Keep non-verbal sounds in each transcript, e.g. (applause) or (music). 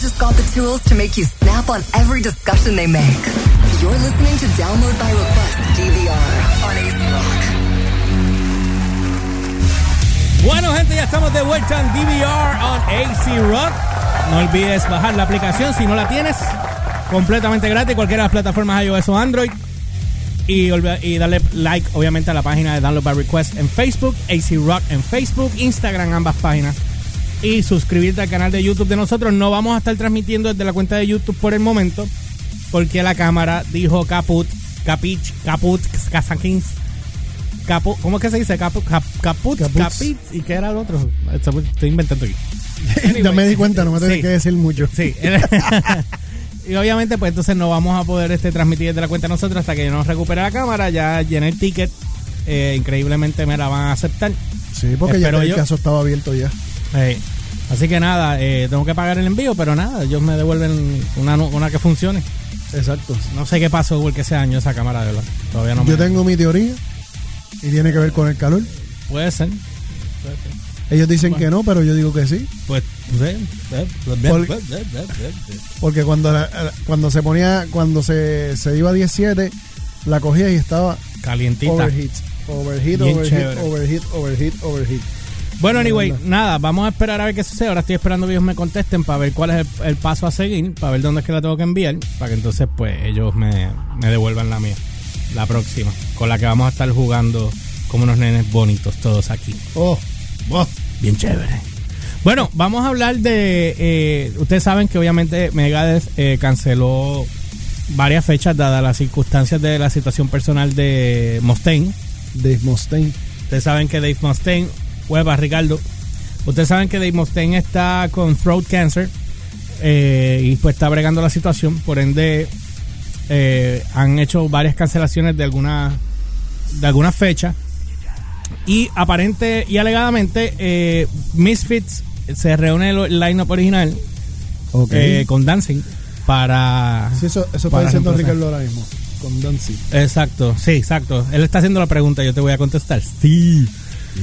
just got the tools to make you snap on every discussion they make. You're listening to Download by Request DVR on AC Rock. Bueno, gente, ya estamos de vuelta en DVR on AC Rock. No olvides bajar la aplicación si no la tienes. Completamente gratis, cualquiera de las plataformas iOS o Android. Y, y darle like, obviamente, a la página de Download by Request en Facebook, AC Rock en Facebook, Instagram, ambas páginas. Y suscribirte al canal de YouTube de nosotros. No vamos a estar transmitiendo desde la cuenta de YouTube por el momento, porque la cámara dijo caput, capich, caput, casakins. Capu, ¿Cómo es que se dice? Capu, cap, caput, Caputs. capit. ¿Y qué era el otro? Estoy inventando aquí. (laughs) ya me di cuenta, no me tenés Sí. que decir mucho. Sí. (laughs) y obviamente, pues entonces no vamos a poder este, transmitir desde la cuenta de nosotros hasta que yo nos recupere la cámara. Ya llené el ticket. Eh, increíblemente me la van a aceptar. Sí, porque ya Espero el yo. caso estaba abierto ya. Eh, así que nada, eh, tengo que pagar el envío, pero nada, ellos me devuelven una, una que funcione. Exacto. No sé qué pasó porque ese año esa cámara, de verdad. Todavía no me... Yo tengo mi teoría y tiene que ver con el calor. Puede ser. Ellos dicen que no, pero yo digo que sí. Pues, sí. eh, Por- Porque cuando la- la- cuando se ponía, cuando se, se iba a 17, la cogía y estaba Calientita. overheat. Overheat, Bien overheat, chévere. overheat, overheat, overheat. Bueno, anyway, nada, vamos a esperar a ver qué sucede. Ahora estoy esperando que ellos me contesten para ver cuál es el, el paso a seguir, para ver dónde es que la tengo que enviar, para que entonces pues ellos me, me devuelvan la mía, la próxima, con la que vamos a estar jugando como unos nenes bonitos todos aquí. Oh, oh. Bien chévere. Bueno, vamos a hablar de... eh, ustedes saben que obviamente Megadeth eh, canceló varias fechas dadas las circunstancias de la situación personal de Mustaine. Dave Mustaine. Ustedes saben que Dave Mustaine, hueva Ricardo, ustedes saben que Dave Mustaine está con throat cancer eh, y pues está bregando la situación, por ende eh, han hecho varias cancelaciones de alguna de algunas fechas y aparente y alegadamente eh, Misfits se reúne el el line-up original eh, con Dancing para Sí, eso, eso está diciendo. Ricardo ahora mismo. Con Dancy. Exacto, sí, exacto. Él está haciendo la pregunta, yo te voy a contestar. Sí.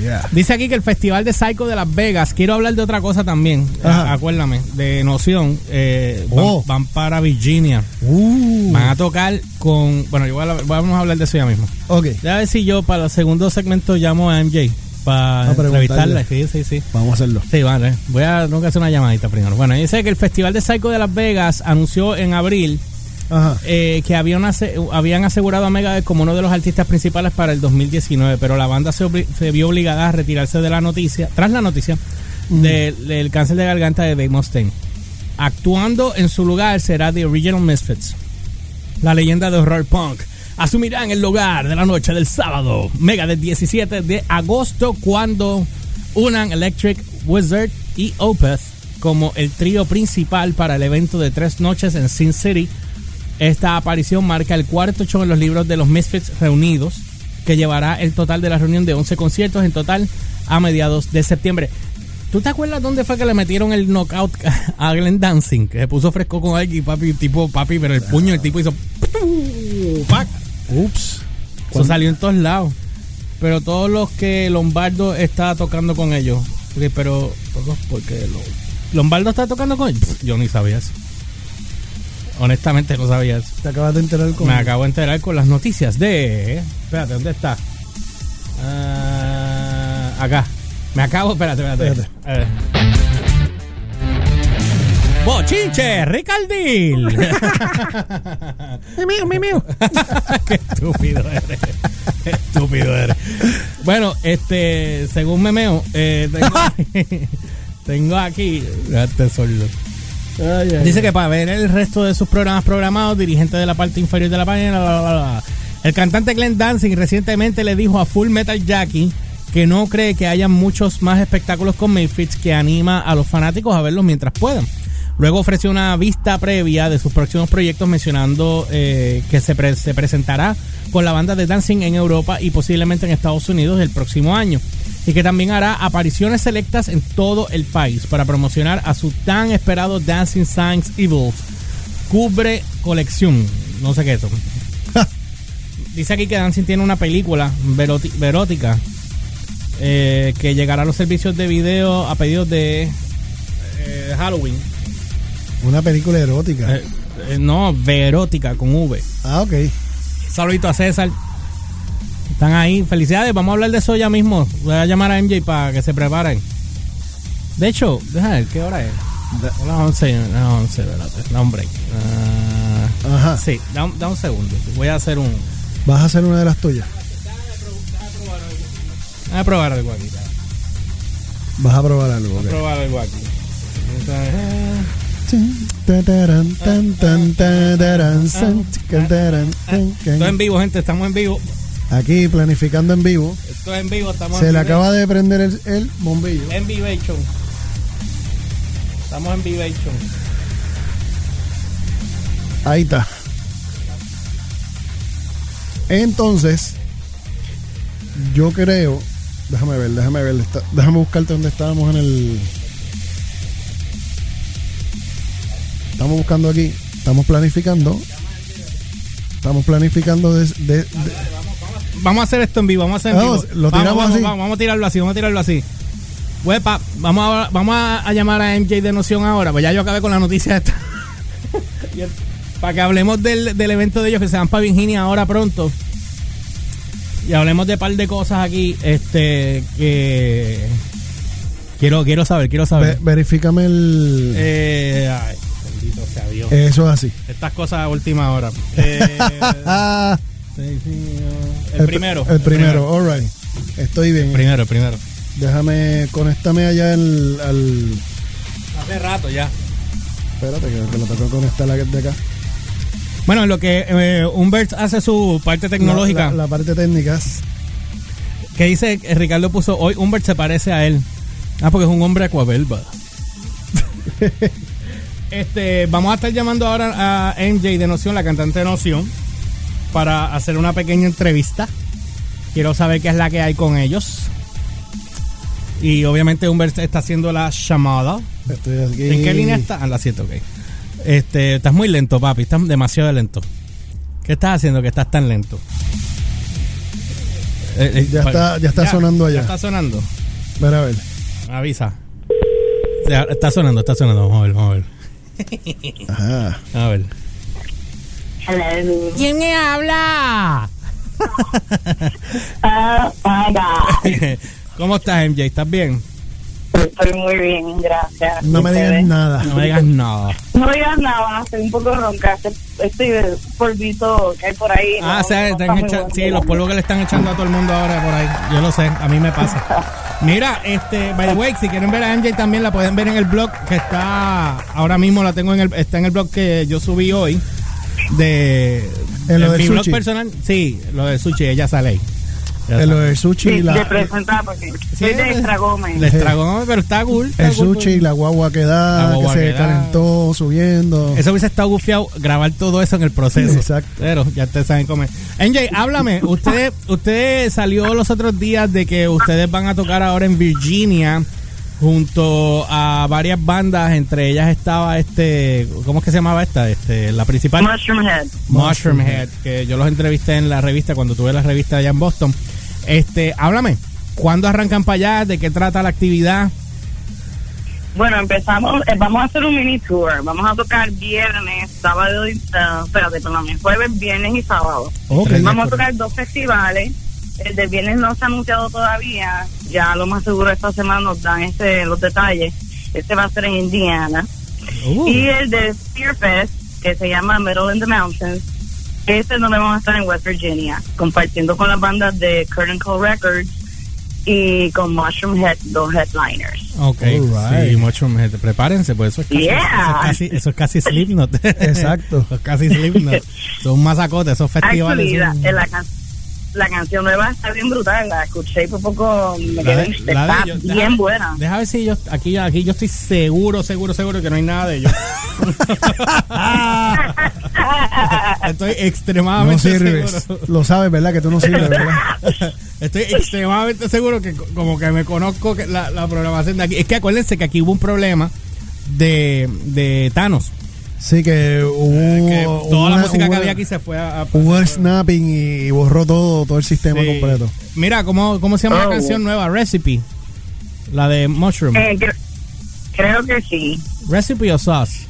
Yeah. Dice aquí que el Festival de Psycho de Las Vegas, quiero hablar de otra cosa también, Ajá. Ah, acuérdame, de Noción, eh, van, Oh. van para Virginia, Uh. van a tocar con, bueno, yo voy a, vamos a hablar de eso ya mismo. Ok. Ya ver si yo para el segundo segmento llamo a MJ para entrevistarla. Sí, sí, sí. Vamos a hacerlo. Sí, vale. Voy a, tengo que hacer una llamadita primero. Bueno, dice que el Festival de Psycho de Las Vegas anunció en abril Ajá. eh, que habían, ase- habían asegurado a Megadeth como uno de los artistas principales para el 2019, pero la banda se, vio obligada a retirarse de la noticia, tras la noticia del, del cáncer de garganta de Dave Mustaine. Actuando en su lugar será The Original Misfits, la leyenda de horror punk. Asumirán el lugar de la noche del sábado, Megadeth 17 de agosto, cuando unan Electric Wizard y Opeth como el trío principal para el evento de tres noches en Sin City, esta aparición marca el cuarto show en los libros de los Misfits reunidos, que llevará el total de la reunión de 11 conciertos en total a mediados de septiembre. ¿Tú te acuerdas dónde fue que le metieron el knockout (laughs) a Glenn Dancing? Que se puso fresco con alguien, papi, tipo papi, pero el puño el tipo hizo... ¡pac! Ups. Eso salió en todos lados. Pero todos los que Lombardo está tocando con ellos. Pero, porque lo- Lombardo está tocando con ellos. Yo ni sabía eso. Honestamente no sabía eso. Te acabas de enterar con. Me acabo de enterar con las noticias de. Espérate, ¿dónde está? Ah, acá. Me acabo. Espérate, espérate. Espérate. Eh. Bochinche, Ricardil. (laughs) Mi mío, mi mío. (laughs) Qué estúpido eres. Qué estúpido eres. Bueno, este, según Memeo, eh, tengo, (laughs) tengo aquí. Este sordo. Ay, ay, Dice que para ver el resto de sus programas programados, dirigente de la parte inferior de la página, bla, bla, bla. el cantante Glenn Dancing recientemente le dijo a Full Metal Jackie que no cree que haya muchos más espectáculos con Mayfits que anima a los fanáticos a verlos mientras puedan. Luego ofreció una vista previa de sus próximos proyectos mencionando eh, que se, pre- se presentará con la banda de Dancing en Europa y posiblemente en Estados Unidos el próximo año. Y que también hará apariciones selectas en todo el país para promocionar a su tan esperado Dancing Signs Evil. Cubre colección. No sé qué es eso. (laughs) Dice aquí que Dancing tiene una película verótica eh, que llegará a los servicios de video a pedidos de eh, Halloween. Una película erótica. Eh, no, verótica con V. ah, ok. Saludito a César. Están ahí. Felicidades. Vamos a hablar de eso ya mismo. Voy a llamar a MJ para que se preparen. De hecho, déjame ver, ¿qué hora es? Las 11, las 11, espérate. Da un break. Ah, Ajá. sí, da, un- da un segundo. Voy a hacer un... Vas a hacer una de las tuyas. Voy a probar algo aquí. Vas a probar algo. Voy a probar algo aquí. En vivo, gente. Estamos en vivo. Aquí planificando en vivo. Esto es en vivo. Estamos Se en le vivo. acaba de prender el, el bombillo. En Vivation. Estamos en Vivation. Ahí está. Entonces, yo creo. Déjame ver, déjame ver. está- déjame buscarte dónde estábamos en el. Estamos buscando aquí. Estamos planificando. Estamos planificando de- de- de, Vamos a hacer esto en vivo, vamos a hacer en Vamos, vivo. lo vamos, tiramos vamos, así. Vamos, vamos a tirarlo así, vamos a tirarlo así. Huepa, vamos a, vamos a, llamar a MJ de Noción ahora, pues ya yo acabé con la noticia esta. (laughs) Para que hablemos del, del evento de ellos que se van para Virginia ahora pronto. Y hablemos de un par de cosas aquí, este, que quiero, quiero saber, quiero saber. verifícame el. Eh, ay, bendito sea Dios. eso es así. Estas cosas a última hora. Eh, (laughs) El, primero. El primero, all right. Estoy bien. El primero, el primero. Déjame, conéctame allá el, al. Hace rato ya. Espérate, que, que lo tengo que conectar la de acá. Bueno, en lo que eh, Humbert hace su parte tecnológica, La, la- la parte técnica. que dice, eh, Ricardo puso, hoy Humbert se parece a él. Ah, porque es un hombre acuabelba. (laughs) este, vamos a estar llamando ahora a MJ de Noción, la cantante de Noción, para hacer una pequeña entrevista. Quiero saber qué es la que hay con ellos. Y obviamente Humbert está haciendo la llamada. Estoy aquí. ¿En qué línea está? Ah, la 7, ok. Este, estás muy lento, papi. Estás demasiado lento. ¿Qué estás haciendo que estás tan lento? Eh, eh, Ya está- ya está sonando allá. Ya está sonando. Mira, a ver. Avisa. Está sonando, está sonando. Vamos a ver, vamos a ver. Ajá. A ver. Hello. ¿Quién me habla? Oh my God. ¿Cómo estás, MJ? ¿Estás bien? Estoy muy bien, gracias. No me digas Ustedes. nada. No me digas nada. No digas nada, estoy un poco ronca. Este, este polvito que hay por ahí. Ah, no- sea, están echa- sí, los polvos que le están echando a todo el mundo ahora por ahí. Yo lo sé, a mí me pasa. Mira, este, by the way, si quieren ver a MJ también la pueden ver en el blog que está, ahora mismo la tengo en el, está en el blog que yo subí hoy de, En lo del mi blog personal. Sí, lo de sushi, ella sale ahí. Ella En lo sale. del sushi Sí, y de la, presentar porque Sí, soy de Extra Gómez. De Extra Gómez, pero está cool. está el cool, sushi y cool. la guagua que da, guagua que se que da. calentó subiendo. Eso hubiese estado gufiado grabar todo eso en el proceso. Exacto. Pero ya ustedes saben cómo es. NJ, háblame. Usted, usted salió los otros días de que ustedes van a tocar ahora en Virginia junto a varias bandas. Entre ellas estaba este. ¿Cómo es que se llamaba esta? Este, la principal. Mushroom Head. Mushroom Head, que yo los entrevisté en la revista cuando tuve la revista allá en Boston. Este, háblame. ¿Cuándo arrancan para allá? ¿De qué trata la actividad? Bueno, empezamos, eh, vamos a hacer un mini tour. Vamos a tocar viernes, sábado y, eh, espérate, perdón, jueves, viernes y sábado. Ok. Vamos a tocar dos festivales. El de viernes no se ha anunciado todavía. Ya lo más seguro esta semana nos dan este, los detalles. Este va a ser en Indiana. Uh, Y el de Spear Fest, que se llama Metal in the Mountains, este es donde vamos a estar en West Virginia, compartiendo con las bandas de Curtain Call Records y con Mushroom Head, dos headliners. Ok, sí, Mushroom Head. Prepárense, pues eso es casi, Yeah. eso es casi, eso es casi Slipknot. Exacto. (laughs) Eso es casi Slipknot. (laughs) Son un masacote, esos festivales. Actually, la, son- en la, can- la canción nueva está bien brutal, la escuché y por poco me La quedé de- de ellos, bien deja- buena. Deja ver si yo aquí, aquí yo estoy seguro, seguro, seguro que no hay nada de ellos. (laughs) estoy No extremadamente sirves. seguro. Lo sabes, ¿verdad? Que tú no sirves, ¿verdad? (laughs) Estoy extremadamente seguro que co- como que me conozco que la, la programación de aquí. Es que acuérdense que aquí hubo un problema de, de Thanos. Sí, que hubo. que toda la música que hubo- había aquí se fue a... a- Hubo el snapping y borró todo, todo el sistema Sí. completo. Mira, ¿cómo, ¿cómo se llama la Oh. canción nueva? Recipe. La de Mushroom. Eh, cre- creo que sí. Recipe o Sauce.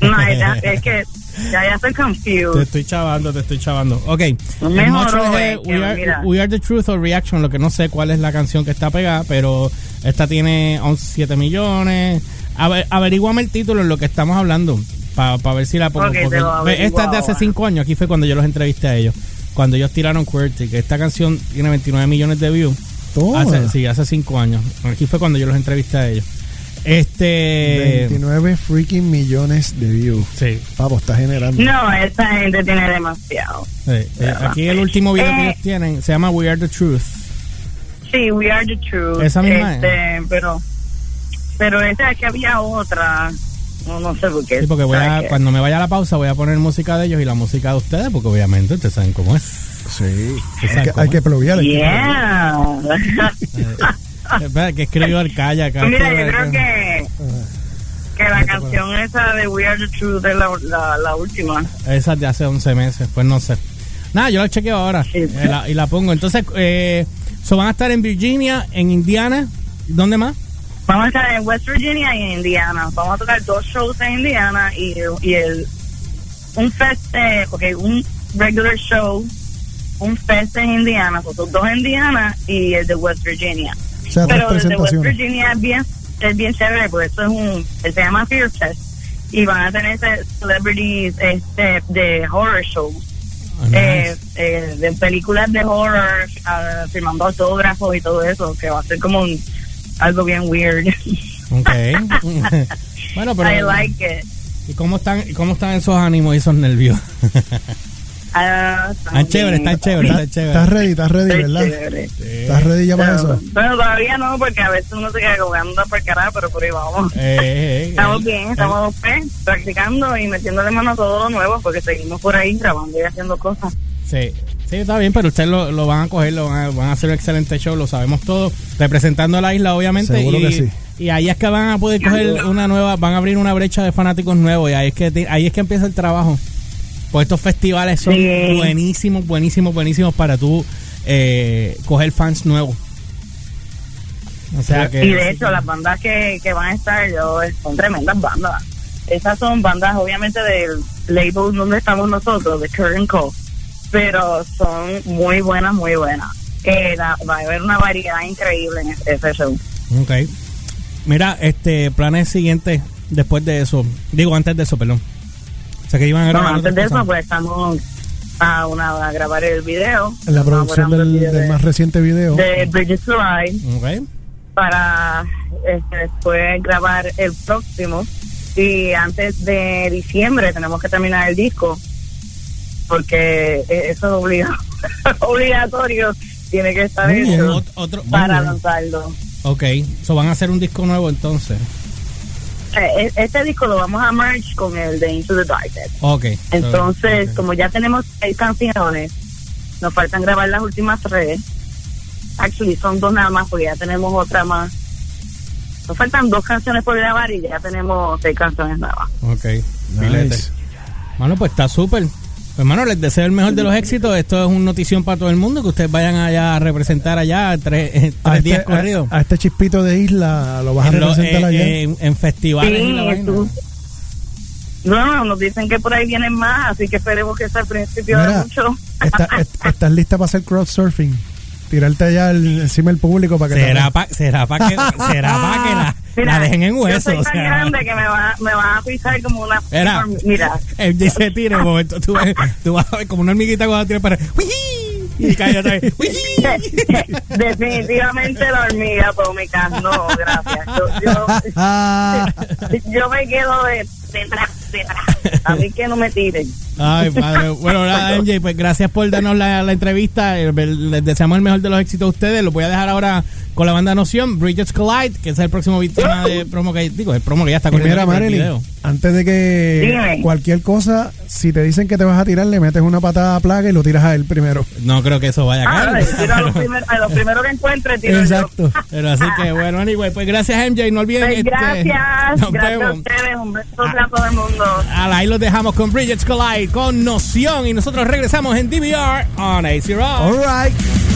No, (laughs) es que ya, ya estoy Te confused. estoy chavando, te estoy chavando. Ok. Monstruo es eh, que We, are, mira. We Are the Truth or Reaction, lo que no sé cuál es la canción que está pegada, pero esta tiene 11, 7 millones. A ver, averíguame el título en lo que estamos hablando, para ver si la pongo. Ok, te porque lo ve, esta es de hace averiguo 5 años, aquí fue cuando yo los entrevisté a ellos. Cuando ellos tiraron QWERTY, que esta canción tiene 29 millones de views. Toma. Hace, sí, hace 5 años. Aquí fue cuando yo los entrevisté a ellos. Este. 29 freaking millones de views. Sí. Papo, está generando. No, esta gente tiene demasiado. sí. Eh, aquí el último video que Eh. ellos tienen se llama We Are the Truth. Sí, We Are the Truth. Esa misma es. este, Pero, pero esta es que había otra. No, no sé por qué. Sí, porque voy a, cuando me vaya a la pausa voy a poner música de ellos y la música de ustedes, porque obviamente ustedes saben cómo es. Sí. Hay que, hay que pluguear, Yeah. (laughs) Eh, Espera, que escribió el calla (laughs) acá. Mira, yo creo que, que la canción esa de We Are the Truth es la, la, la última. Esa es de hace 11 meses, pues no sé. Nada, yo la chequeo ahora Sí. eh, la- y la pongo. Entonces, eh, so van a estar en Virginia, en Indiana, ¿dónde más? Vamos a estar en West Virginia y en Indiana. Vamos a tocar dos shows en Indiana y, y el un fest, eh, ok, un regular show, un fest en Indiana, son dos en Indiana y el de West Virginia. O sea, tres Pero el de West. Virginia es bien, es bien chévere porque esto es un, se llama Fear Fest y van a tener celebrities este, de horror shows. Ah, nice. eh, eh, de películas de horror, ah, firmando autógrafos y todo eso, que va a ser como un, algo bien weird. Ok. (laughs) bueno, pero. I like it. ¿Y cómo están, cómo están esos ánimos y esos nervios? (laughs) Ah, Están chévere, están chévere, ¿Estás están chévere. estás ready? ¿Estás ready, verdad? chévere. ¿Estás ready ya para Pero, eso? pero todavía no, porque a veces uno se queda jugando por carajo, pero por ahí vamos. Eh, eh, eh, Estamos eh, bien, estamos pues, practicando y metiéndole mano a todo lo nuevo, porque seguimos por ahí grabando y haciendo cosas. Sí, sí, está bien, pero ustedes lo, lo van a coger, lo van a, van a hacer un excelente show, lo sabemos todo, representando a la isla, obviamente. Seguro y, que sí. y ahí es que van a poder coger una nueva, van a abrir una brecha de fanáticos nuevos y ahí es que, ahí es que empieza el trabajo. Pues estos festivales son Sí. buenísimos, buenísimos, buenísimos para tú eh, coger fans nuevos. O sea que... Y de hecho, las bandas que, que van a estar yo, son tremendas bandas. Esas son bandas, obviamente, del label donde estamos nosotros, de Current Co. Pero son muy buenas, muy buenas. Eh, la- va a haber una variedad increíble en ese, ese show. Ok. Mira, este, planes siguientes después de eso. Digo, antes de eso, perdón. O sea, que iban a grabar antes de eso, pues estamos a, una, a grabar el video. En la producción del, video del de- más reciente video. de Bridget to Ride. Ok. para este, después grabar el próximo y antes de diciembre tenemos que terminar el disco porque eh, eso es obligado, (laughs) obligatorio tiene que estar Muy bien. hecho Ot- otro, para lanzarlo Ok, so van a hacer un disco nuevo entonces. Eh, e- este disco lo vamos a merge con el de Into the Darkness Ok. entonces como ya tenemos seis canciones nos faltan grabar las últimas tres actually son dos nada más porque ya tenemos otra más nos faltan dos canciones por grabar y ya tenemos seis canciones nuevas Ok. Nice. Mano, pues está súper. Pues, hermano, les deseo el mejor de los éxitos. Esto es una notición para todo el mundo. Que ustedes vayan allá a representar allá tres, eh, A tres días este, corridos. a, a este chispito de isla lo vas a En, lo- representar eh, allá. en, en festivales y la Sí, vaina. No, nos dicen que por ahí vienen más, así que esperemos que sea al principio de mucho. está- (laughs) est- ¿Estás lista para hacer crowdsurfing? Tirarte allá al- encima del público para que Será para será pa que, será pa que la, (laughs) Mira, la dejen en Yo hueso. soy o tan sea, grande que me va, me va a pisar como una. Era. Mira, Él dice tire, un momento tú, tú vas a ver como una hormiguita cuando tira para. Y cae otra vez. (laughs) Definitivamente la hormiga atómica. No, gracias. Yo, yo, (laughs) yo me quedo de, detrás, detrás. A mí que no me tiren. Ay, padre. Bueno, nada, (laughs) MJ, pues gracias por darnos la, la entrevista. Eh, Les deseamos el mejor de los éxitos a ustedes. Los voy a dejar ahora con la banda Noción, Bridges Collide, que es el próximo víctima de promo que digo, el promo que ya está corriendo mira, Marilyn, antes de que Dime. cualquier cosa, si te dicen que te vas a tirar, le metes una patada a plaga y lo tiras a él primero. No creo que eso vaya a Ah, caer. (laughs) a los primeros, a los primeros que encuentre, tiro yo. Exacto. Pero así que bueno, anyway, pues gracias MJ, no olviden. Pues este, gracias, nos gracias a ustedes, un beso a todo el mundo. Ahí los dejamos con Bridges Collide, con Noción, y nosotros regresamos en DVR on AC Rock. All right.